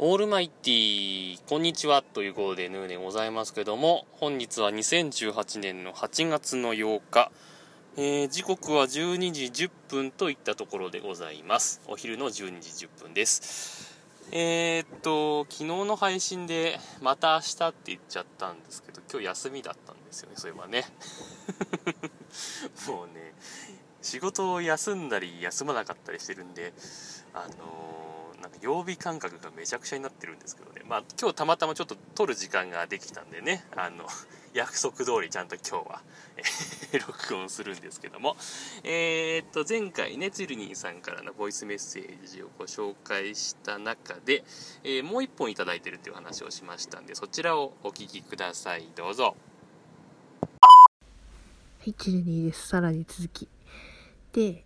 オールマイティー、こんにちはということでヌーでございますけども、本日は2018年の8月の8日、えー、時刻は12時10分といったところでございます。お昼の12時10分です。えー、っと、昨日の配信で、また明日って言っちゃったんですけど、今日休みだったんですよね、そういえばね。もうね、仕事を休んだり休まなかったりしてるんで、あのーなんか曜日感覚がめちゃくちゃになってるんですけどね。まあ今日たまたまちょっと撮る時間ができたんでね、あの、約束通りちゃんと今日は、録音するんですけども、えー、っと、前回ね、ツィルニーさんからのボイスメッセージをご紹介した中で、えー、もう一本いただいてるっていう話をしましたんで、そちらをお聞きください。どうぞ。はい、チルニーです。さらに続き。で、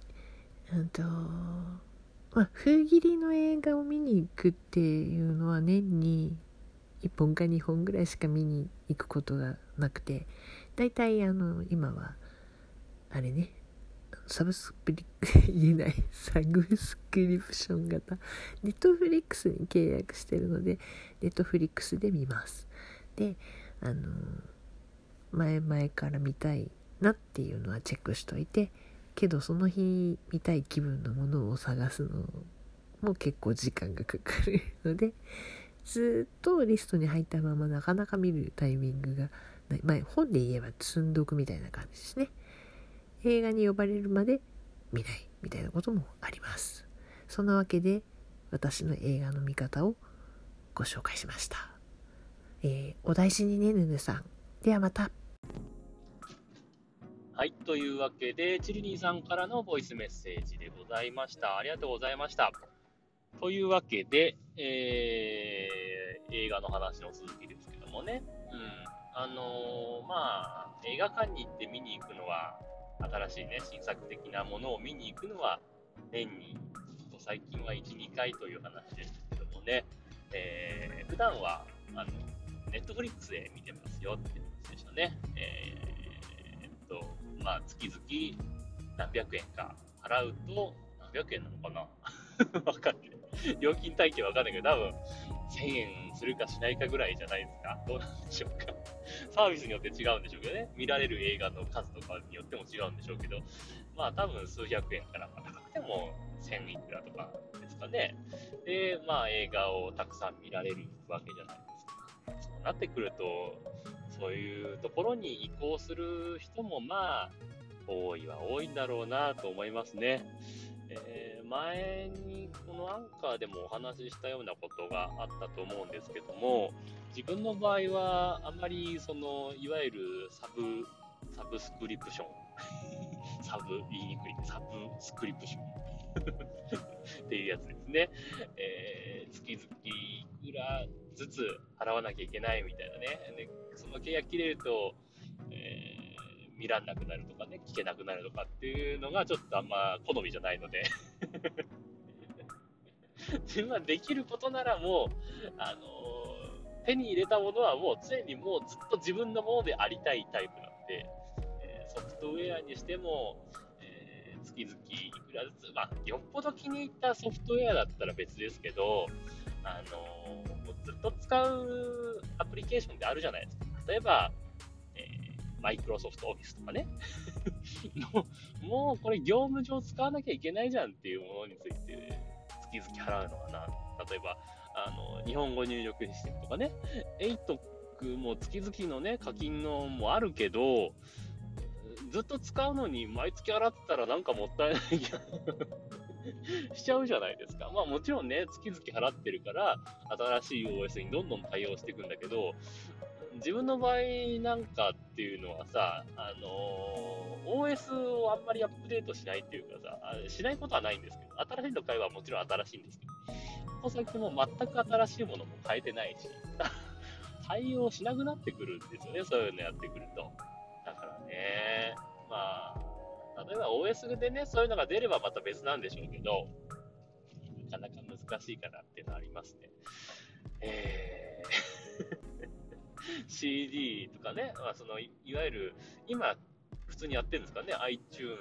うんと、まあ、封切りの映画を見に行くっていうのは年に1本か2本ぐらいしか見に行くことがなくて大体あの今はあれねサブスクリ言えないサブスクリプション型ネットフリックスに契約してるのでネットフリックスで見ます。であの前々から見たいなっていうのはチェックしといてけどその日見たい気分のものを探すのも結構時間がかかるので ずっとリストに入ったままなかなか見るタイミングがない、まあ、本で言えば積んどくみたいな感じですね。映画に呼ばれるまで見ないみたいなこともあります。そんなわけで私の映画の見方をご紹介しました、えー、お大事にねぬぬさん。ではまた。はい。というわけで、チリニーさんからのボイスメッセージでございました。ありがとうございました。というわけで、えー、映画の話の続きですけどもね。うん。あのー、まあ、映画館に行って見に行くのは、新しいね、新作的なものを見に行くのは、年に、最近は1、2回という話ですけどもね。えー、普段は、あの、ネットフリックスで見てますよって話でしたね。えー、まあ、月々何百円か払うと、何百円なのかな？わかんない。料金体系わかんないけど、多分、1000円するかしないかぐらいじゃないですか。どうなんでしょうか。サービスによって違うんでしょうけどね。見られる映画の数とかによっても違うんでしょうけど、まあ多分数百円から、まあ、高くても1000いくらとかですかね。で、まあ映画をたくさん見られるわけじゃないですか。そうなってくると、そういうところに移行する人もまあ、多いは多いんだろうなと思いますね。えー、前にこのアンカーでもお話ししたようなことがあったと思うんですけども、自分の場合はあまりその、いわゆるサブ、サブスクリプション。サブ、言いにくい。サブスクリプション。っていうやつですね。えー、月々いくらずつ払わなきゃいけないみたいなね。でその契約切れると、えー、見らんなくなるとかね、聞けなくなるとかっていうのがちょっとあんま好みじゃないので自分はできることならもう、あの、手に入れたものはもう常にもうずっと自分のものでありたいタイプなんで、トウェアにしても、えー、月々いくらずつ、まあ、よっぽど気に入ったソフトウェアだったら別ですけど、あのー、ずっと使うアプリケーションってあるじゃないですか。例えば、え、マイクロソフトオフィスとかね。もう、これ業務上使わなきゃいけないじゃんっていうものについて月々払うのかな。例えば、あの、日本語入力システムとかね。エイトも月々のね、課金のもあるけど、ずっと使うのに毎月払ってたらなんかもったいない しちゃうじゃないですか。まあもちろんね、月々払ってるから、新しい OS にどんどん対応していくんだけど、自分の場合なんかっていうのはさ、あのー、OS をあんまりアップデートしないっていうかさ、しないことはないんですけど、新しいの買えばもちろん新しいんですけど、この先も全く新しいものも変えてないし、対応しなくなってくるんですよね、そういうのやってくると。OS でね、そういうのが出ればまた別なんでしょうけど、なかなか難しいかなっていうのはありますね。えー CD とかね、まあ、そのいわゆる今、普通にやってるんですかね、iTunes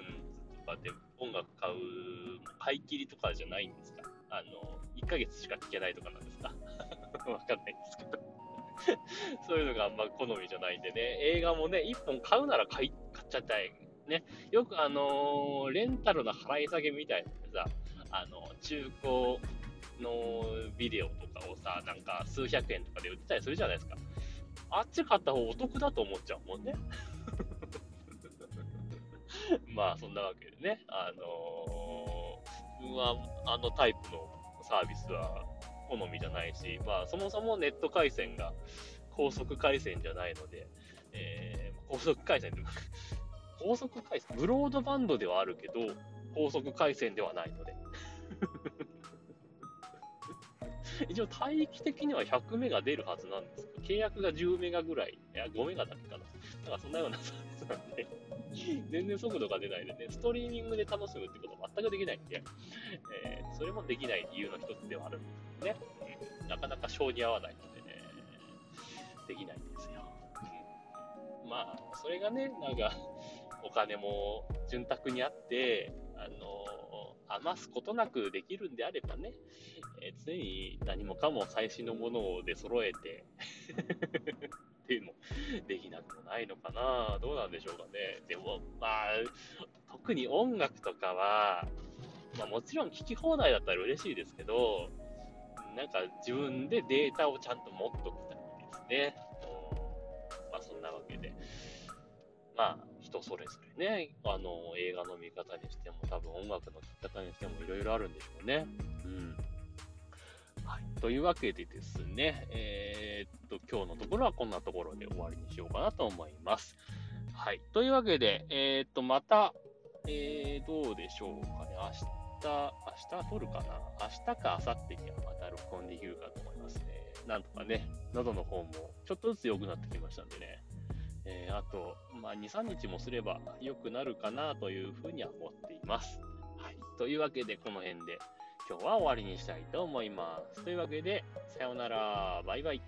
とかで音楽買う、買い切りとかじゃないんですかあの、1ヶ月しか聴けないとかなんですかわかんないんですけど。そういうのがあんま好みじゃないんでね、映画もね、1本買うなら買い買っちゃったい。ね、よくあの、レンタルの払い下げみたいなさ、あの、中古のビデオとかをさ、なんか数百円とかで売ってたりするじゃないですか。あっち買った方お得だと思っちゃうもんね。まあ、そんなわけでね、あのー、自分はあのタイプのサービスは好みじゃないし、まあ、そもそもネット回線が高速回線じゃないので、えー、高速回線って高速回線、ブロードバンドではあるけど、高速回線ではないので。一応、帯域的には100メガ出るはずなんですけど、契約が10メガぐらい、いや、5メガだけかな。だからそんなようなサービスなんで、全然速度が出ないでね、ストリーミングで楽しむってことは全くできないんで、えー、それもできない理由の一つではあるんですけどね、なかなか性に合わないのでね、できないんですよ。まあ、それがね、なんか、お金も潤沢にあって、あの、余すことなくできるんであればね、えー、常に何もかも最新のもので揃えて っていうのもできなくもないのかなどうなんでしょうかね。でも、まあ、特に音楽とかは、まあもちろん聴き放題だったら嬉しいですけど、なんか自分でデータをちゃんと持っときたいですね。まあそんなわけで。まあ、人それぞれね、あの、映画の見方にしても、多分音楽の聴き方にしてもいろいろあるんでしょうね。うん。はい。というわけでですね、えー、っと、今日のところはこんなところで終わりにしようかなと思います。はい。というわけで、えー、っと、また、えー、どうでしょうかね。明日、明日撮るかな明日か明後日にはまた録音できるかと思いますね。なんとかね、喉の方もちょっとずつ良くなってきましたんでね。えー、あと、まあ、2、3日もすれば良くなるかなというふうには思っています。はい。というわけで、この辺で今日は終わりにしたいと思います。というわけで、さようなら。バイバイ。